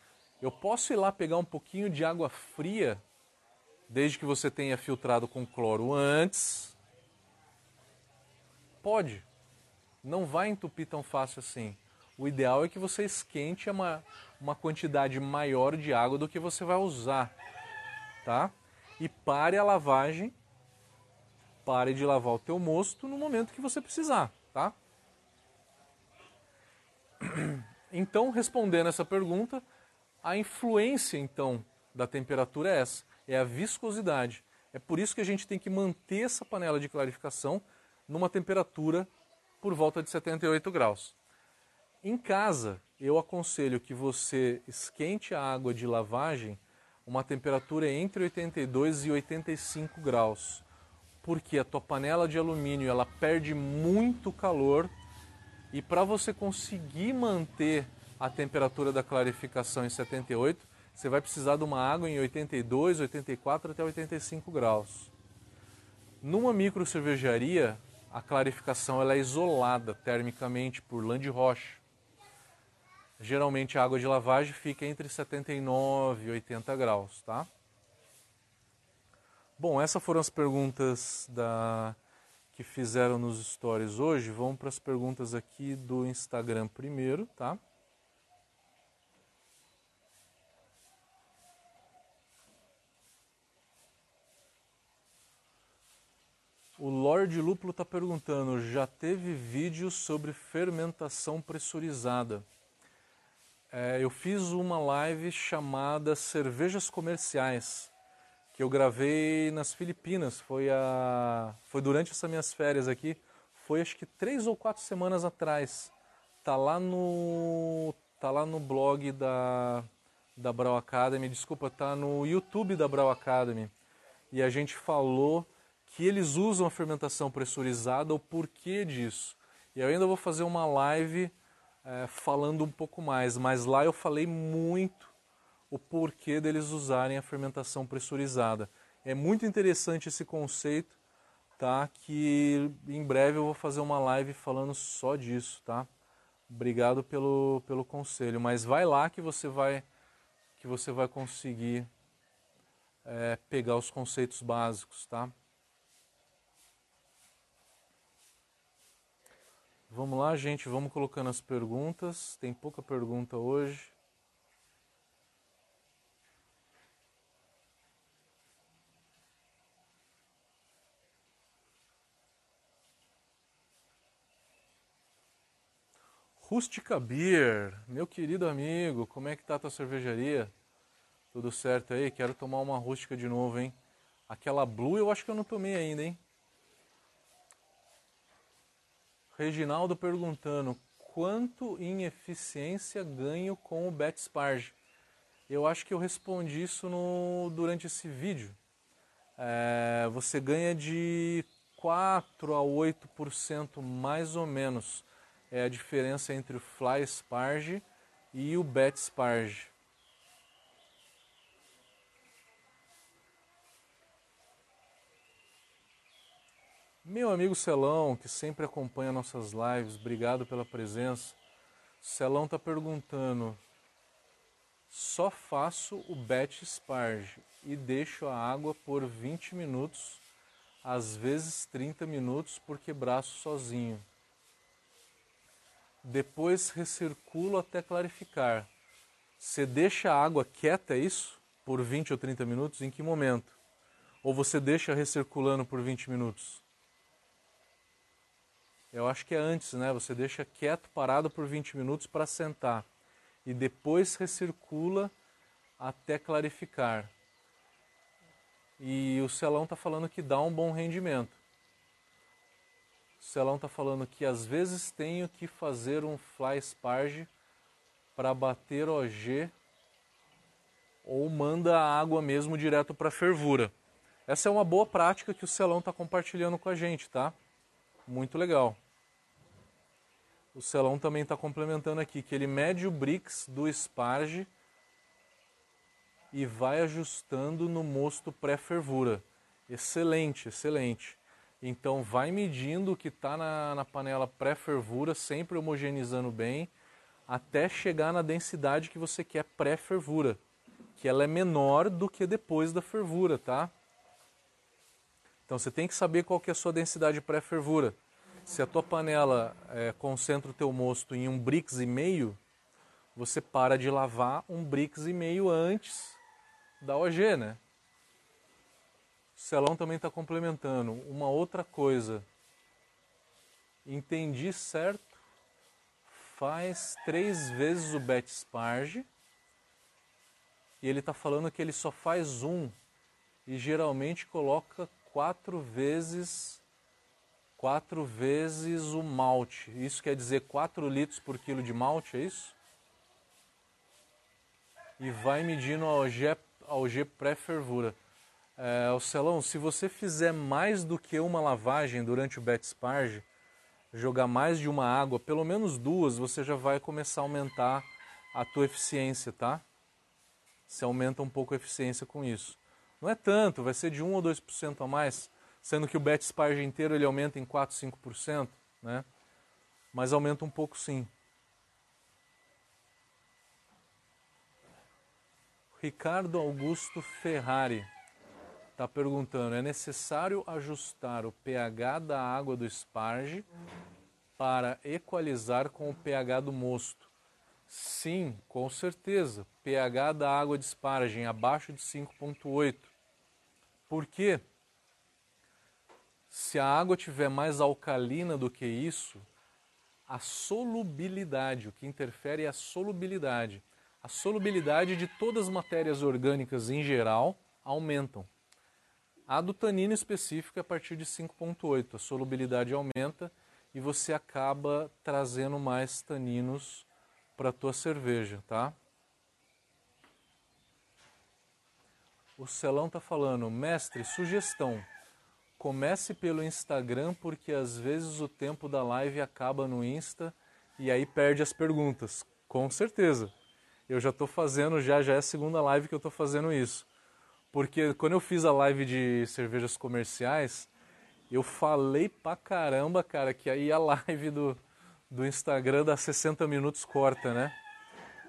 eu posso ir lá pegar um pouquinho de água fria, desde que você tenha filtrado com cloro antes. Pode. Não vai entupir tão fácil assim. O ideal é que você esquente uma, uma quantidade maior de água do que você vai usar, tá? E pare a lavagem, pare de lavar o teu mosto no momento que você precisar, tá? Então, respondendo essa pergunta, a influência então da temperatura é essa, é a viscosidade. É por isso que a gente tem que manter essa panela de clarificação numa temperatura por volta de 78 graus. Em casa, eu aconselho que você esquente a água de lavagem uma temperatura entre 82 e 85 graus, porque a tua panela de alumínio ela perde muito calor e para você conseguir manter a temperatura da clarificação em 78, você vai precisar de uma água em 82, 84 até 85 graus. Numa micro cervejaria, a clarificação ela é isolada termicamente por lã de rocha. Geralmente a água de lavagem fica entre 79 e 80 graus, tá? Bom, essas foram as perguntas da que fizeram nos stories hoje. Vamos para as perguntas aqui do Instagram primeiro, tá? O Lorde Lúpulo está perguntando: já teve vídeo sobre fermentação pressurizada? É, eu fiz uma live chamada Cervejas Comerciais, que eu gravei nas Filipinas. Foi, a, foi durante essas minhas férias aqui. Foi acho que três ou quatro semanas atrás. Tá lá no, tá lá no blog da, da Brau Academy. Desculpa, tá no YouTube da Brau Academy. E a gente falou que eles usam a fermentação pressurizada, o porquê disso. E eu ainda vou fazer uma live é, falando um pouco mais, mas lá eu falei muito o porquê deles usarem a fermentação pressurizada. É muito interessante esse conceito, tá? Que em breve eu vou fazer uma live falando só disso, tá? Obrigado pelo, pelo conselho, mas vai lá que você vai que você vai conseguir é, pegar os conceitos básicos, tá? Vamos lá, gente, vamos colocando as perguntas. Tem pouca pergunta hoje. Rústica Beer, meu querido amigo, como é que tá a tua cervejaria? Tudo certo aí? Quero tomar uma rústica de novo, hein? Aquela Blue eu acho que eu não tomei ainda, hein? Reginaldo perguntando quanto em eficiência ganho com o BetSparge. Eu acho que eu respondi isso no, durante esse vídeo. É, você ganha de 4 a 8% mais ou menos. É a diferença entre o Fly Sparge e o Bet Sparge. Meu amigo Celão, que sempre acompanha nossas lives, obrigado pela presença. Celão está perguntando: só faço o batch sparge e deixo a água por 20 minutos, às vezes 30 minutos, porque braço sozinho. Depois recirculo até clarificar. Você deixa a água quieta, é isso? Por 20 ou 30 minutos? Em que momento? Ou você deixa recirculando por 20 minutos? Eu acho que é antes, né? Você deixa quieto, parado por 20 minutos para sentar. E depois recircula até clarificar. E o Celão está falando que dá um bom rendimento. O Celão está falando que às vezes tenho que fazer um fly sparge para bater OG ou manda a água mesmo direto para fervura. Essa é uma boa prática que o Celão está compartilhando com a gente, tá? Muito legal. O Celão também está complementando aqui que ele mede o Brix do Sparge e vai ajustando no mosto pré-fervura. Excelente, excelente. Então vai medindo o que está na, na panela pré-fervura, sempre homogeneizando bem, até chegar na densidade que você quer pré-fervura, que ela é menor do que depois da fervura, tá? Então você tem que saber qual que é a sua densidade pré-fervura. Se a tua panela é, concentra o teu mosto em um brix e meio, você para de lavar um brix e meio antes da OG, né? O Celão também está complementando. Uma outra coisa. Entendi certo? Faz três vezes o bet sparge. E ele está falando que ele só faz um. E geralmente coloca quatro vezes quatro vezes o malte. Isso quer dizer 4 litros por quilo de malte, é isso? E vai medindo a OG, OG pré-fervura. É, o Celão, se você fizer mais do que uma lavagem durante o bet sparge, jogar mais de uma água, pelo menos duas, você já vai começar a aumentar a tua eficiência, tá? Você aumenta um pouco a eficiência com isso. Não é tanto, vai ser de 1 ou 2% a mais, sendo que o bet sparge inteiro ele aumenta em 4, 5%, né? Mas aumenta um pouco sim. Ricardo Augusto Ferrari está perguntando: é necessário ajustar o pH da água do esparge para equalizar com o pH do mosto? Sim, com certeza. pH da água de espargem abaixo de 5,8. Por quê? Se a água tiver mais alcalina do que isso, a solubilidade, o que interfere é a solubilidade. A solubilidade de todas as matérias orgânicas em geral aumentam. A do tanino específico é a partir de 5,8. A solubilidade aumenta e você acaba trazendo mais taninos para a tua cerveja, tá? O Celão tá falando, mestre, sugestão. Comece pelo Instagram porque às vezes o tempo da live acaba no Insta e aí perde as perguntas. Com certeza. Eu já estou fazendo, já já é a segunda live que eu estou fazendo isso. Porque quando eu fiz a live de cervejas comerciais, eu falei pra caramba, cara, que aí a live do, do Instagram dá 60 minutos corta, né?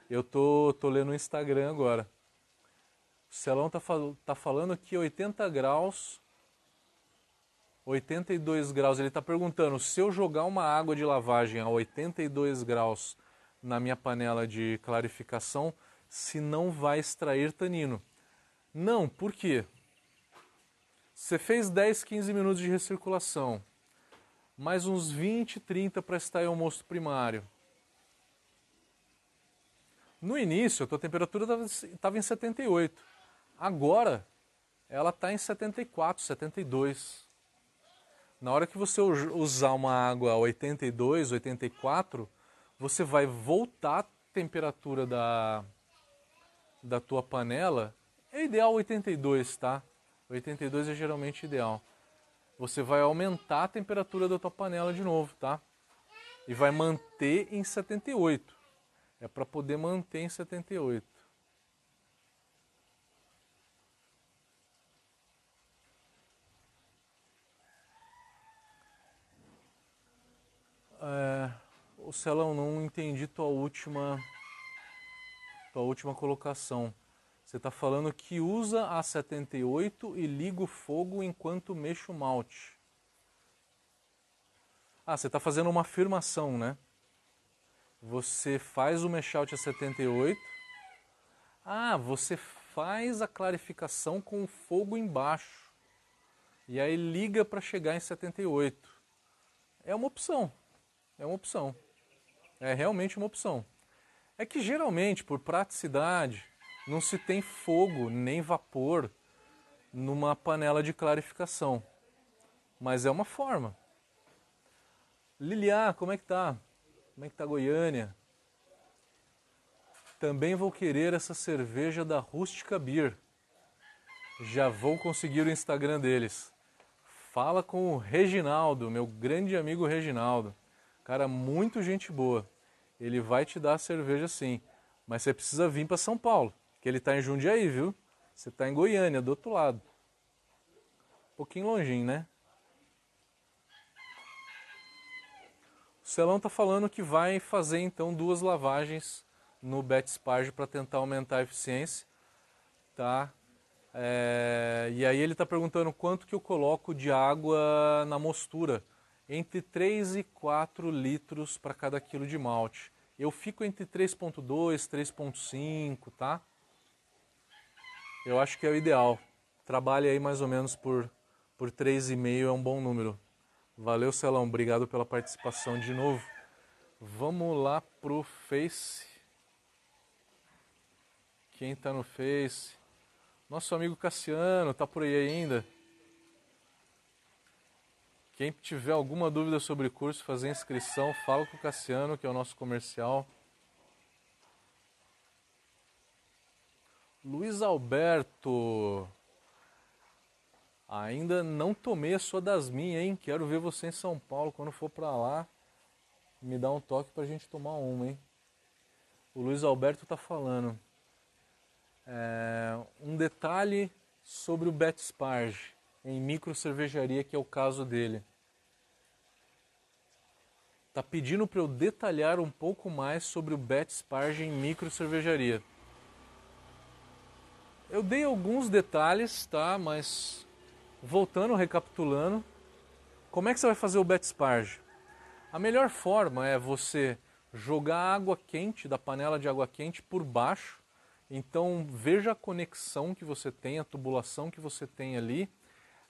Eu tô, tô lendo o Instagram agora. O Celão tá, tá falando que 80 graus, 82 graus. Ele tá perguntando se eu jogar uma água de lavagem a 82 graus na minha panela de clarificação, se não vai extrair tanino. Não, por quê? Você fez 10, 15 minutos de recirculação, mais uns 20, 30 para extrair o mosto primário. No início, a tua temperatura estava em 78. Agora, ela está em 74, 72. Na hora que você usar uma água a 82, 84, você vai voltar a temperatura da, da tua panela é ideal 82, tá? 82 é geralmente ideal. Você vai aumentar a temperatura da tua panela de novo, tá? E vai manter em 78. É para poder manter em 78. É, o Celão, não entendi tua última, tua última colocação. Você está falando que usa a 78 e liga o fogo enquanto mexe o malte. Ah, você está fazendo uma afirmação, né? Você faz o mashout a 78 Ah, você faz a clarificação com o fogo embaixo. E aí liga para chegar em 78. É uma opção. É uma opção. É realmente uma opção. É que geralmente, por praticidade, não se tem fogo nem vapor numa panela de clarificação. Mas é uma forma. Lilian, como é que tá? Como é que tá Goiânia? Também vou querer essa cerveja da Rústica Beer. Já vou conseguir o Instagram deles. Fala com o Reginaldo, meu grande amigo Reginaldo. Cara, muito gente boa. Ele vai te dar a cerveja sim. Mas você precisa vir para São Paulo, que ele está em Jundiaí, viu? Você está em Goiânia, do outro lado. Um pouquinho longinho, né? O Celão está falando que vai fazer então duas lavagens no BetSparge para tentar aumentar a eficiência, tá? É, e aí ele está perguntando quanto que eu coloco de água na mostura. Entre 3 e 4 litros para cada quilo de malte. Eu fico entre 3.2 e 3.5, tá? Eu acho que é o ideal. Trabalhe aí mais ou menos por, por 3,5 é um bom número. Valeu, Celão. Obrigado pela participação de novo. Vamos lá pro Face. Quem está no Face? Nosso amigo Cassiano, tá por aí ainda? Quem tiver alguma dúvida sobre curso, fazer inscrição, fala com o Cassiano, que é o nosso comercial. Luiz Alberto. Ainda não tomei a sua das minhas, hein? Quero ver você em São Paulo. Quando for para lá, me dá um toque pra gente tomar uma, hein? O Luiz Alberto tá falando. É, um detalhe sobre o Bet Sparge em micro cervejaria, que é o caso dele. Tá pedindo para eu detalhar um pouco mais sobre o Bet Sparge em micro cervejaria. Eu dei alguns detalhes, tá? Mas voltando, recapitulando, como é que você vai fazer o Bet Sparge? A melhor forma é você jogar água quente da panela de água quente por baixo. Então veja a conexão que você tem, a tubulação que você tem ali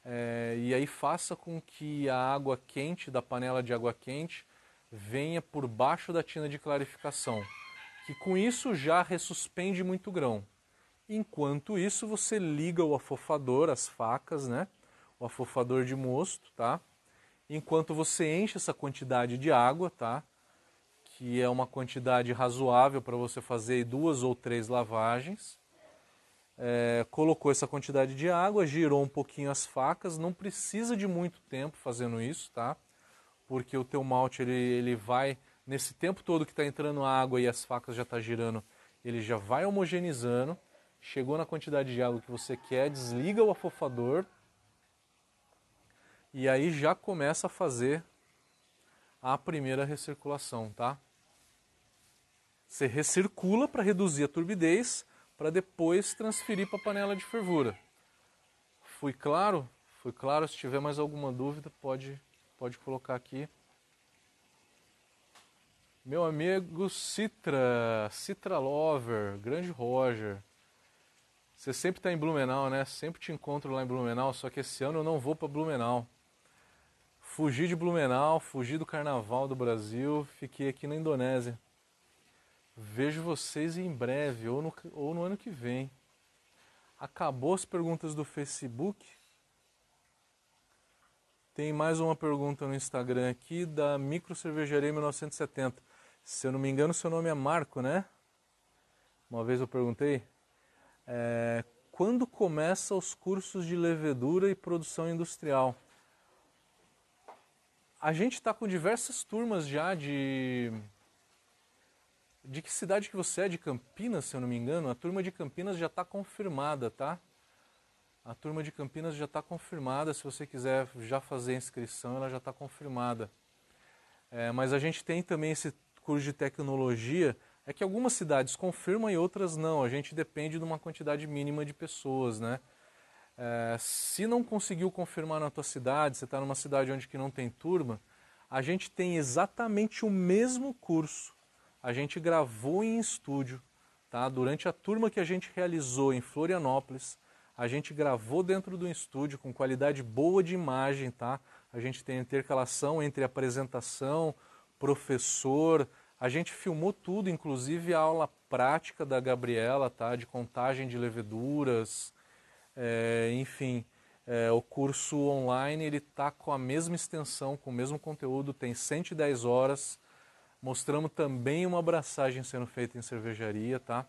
é, e aí faça com que a água quente da panela de água quente venha por baixo da tina de clarificação, que com isso já ressuspende muito grão. Enquanto isso, você liga o afofador, as facas, né? O afofador de mosto, tá? Enquanto você enche essa quantidade de água, tá? Que é uma quantidade razoável para você fazer duas ou três lavagens é, colocou essa quantidade de água, girou um pouquinho as facas, não precisa de muito tempo fazendo isso, tá? Porque o teu malte ele, ele vai, nesse tempo todo que está entrando água e as facas já está girando, ele já vai homogeneizando, chegou na quantidade de água que você quer, desliga o afofador e aí já começa a fazer a primeira recirculação, tá? Você recircula para reduzir a turbidez, para depois transferir para a panela de fervura. Fui claro? Fui claro. Se tiver mais alguma dúvida, pode, pode colocar aqui. Meu amigo Citra, Citra Lover, grande Roger. Você sempre está em Blumenau, né? Sempre te encontro lá em Blumenau, só que esse ano eu não vou para Blumenau. Fugi de Blumenau, fugi do Carnaval do Brasil, fiquei aqui na Indonésia. Vejo vocês em breve ou no, ou no ano que vem. Acabou as perguntas do Facebook. Tem mais uma pergunta no Instagram aqui da Micro Cervejaria 1970. Se eu não me engano, seu nome é Marco, né? Uma vez eu perguntei. É, quando começa os cursos de levedura e produção industrial? A gente está com diversas turmas já de de que cidade que você é? De Campinas, se eu não me engano. A turma de Campinas já está confirmada, tá? A turma de Campinas já está confirmada. Se você quiser já fazer a inscrição, ela já está confirmada. É, mas a gente tem também esse curso de tecnologia. É que algumas cidades confirmam e outras não. A gente depende de uma quantidade mínima de pessoas, né? É, se não conseguiu confirmar na tua cidade, você está numa cidade onde que não tem turma, a gente tem exatamente o mesmo curso a gente gravou em estúdio tá? Durante a turma que a gente realizou em Florianópolis, a gente gravou dentro do estúdio com qualidade boa de imagem, tá? A gente tem intercalação entre apresentação, professor, a gente filmou tudo, inclusive a aula prática da Gabriela, tá? De contagem de leveduras, é, enfim. É, o curso online ele está com a mesma extensão, com o mesmo conteúdo, tem 110 horas. Mostramos também uma abraçagem sendo feita em cervejaria, tá?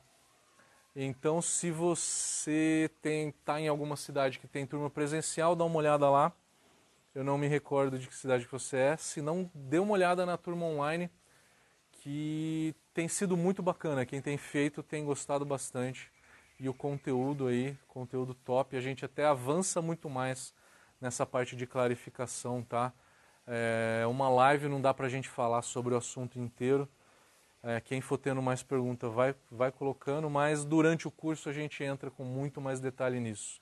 Então, se você está em alguma cidade que tem turma presencial, dá uma olhada lá. Eu não me recordo de que cidade que você é. Se não, dê uma olhada na turma online, que tem sido muito bacana. Quem tem feito tem gostado bastante e o conteúdo aí, conteúdo top. A gente até avança muito mais nessa parte de clarificação, tá? É, uma live não dá para a gente falar sobre o assunto inteiro. É, quem for tendo mais pergunta vai, vai colocando, mas durante o curso a gente entra com muito mais detalhe nisso.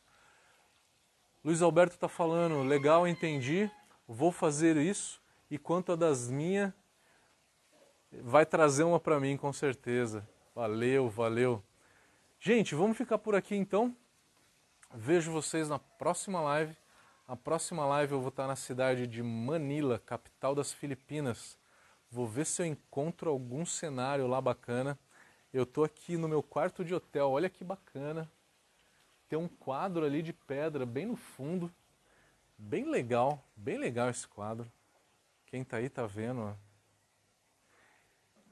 Luiz Alberto está falando, legal, entendi, vou fazer isso. E quanto a das minhas, vai trazer uma para mim com certeza. Valeu, valeu. Gente, vamos ficar por aqui então. Vejo vocês na próxima live. Na próxima live eu vou estar na cidade de Manila, capital das Filipinas. Vou ver se eu encontro algum cenário lá bacana. Eu tô aqui no meu quarto de hotel. Olha que bacana. Tem um quadro ali de pedra bem no fundo. Bem legal, bem legal esse quadro. Quem tá aí tá vendo, ó.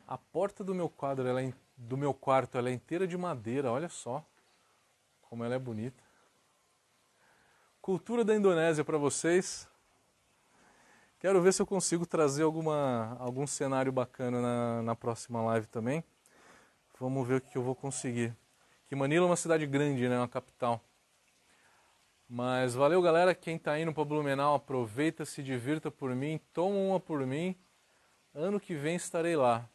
A porta do meu quadro, ela é do meu quarto, ela é inteira de madeira, olha só como ela é bonita. Cultura da Indonésia para vocês. Quero ver se eu consigo trazer alguma, algum cenário bacana na, na próxima live também. Vamos ver o que eu vou conseguir. Que Manila é uma cidade grande, né? Uma capital. Mas valeu, galera. Quem está indo para Blumenau, aproveita, se divirta por mim, toma uma por mim. Ano que vem estarei lá.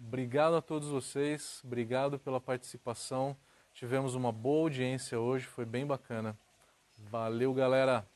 Obrigado a todos vocês, obrigado pela participação. Tivemos uma boa audiência hoje, foi bem bacana. Valeu, galera!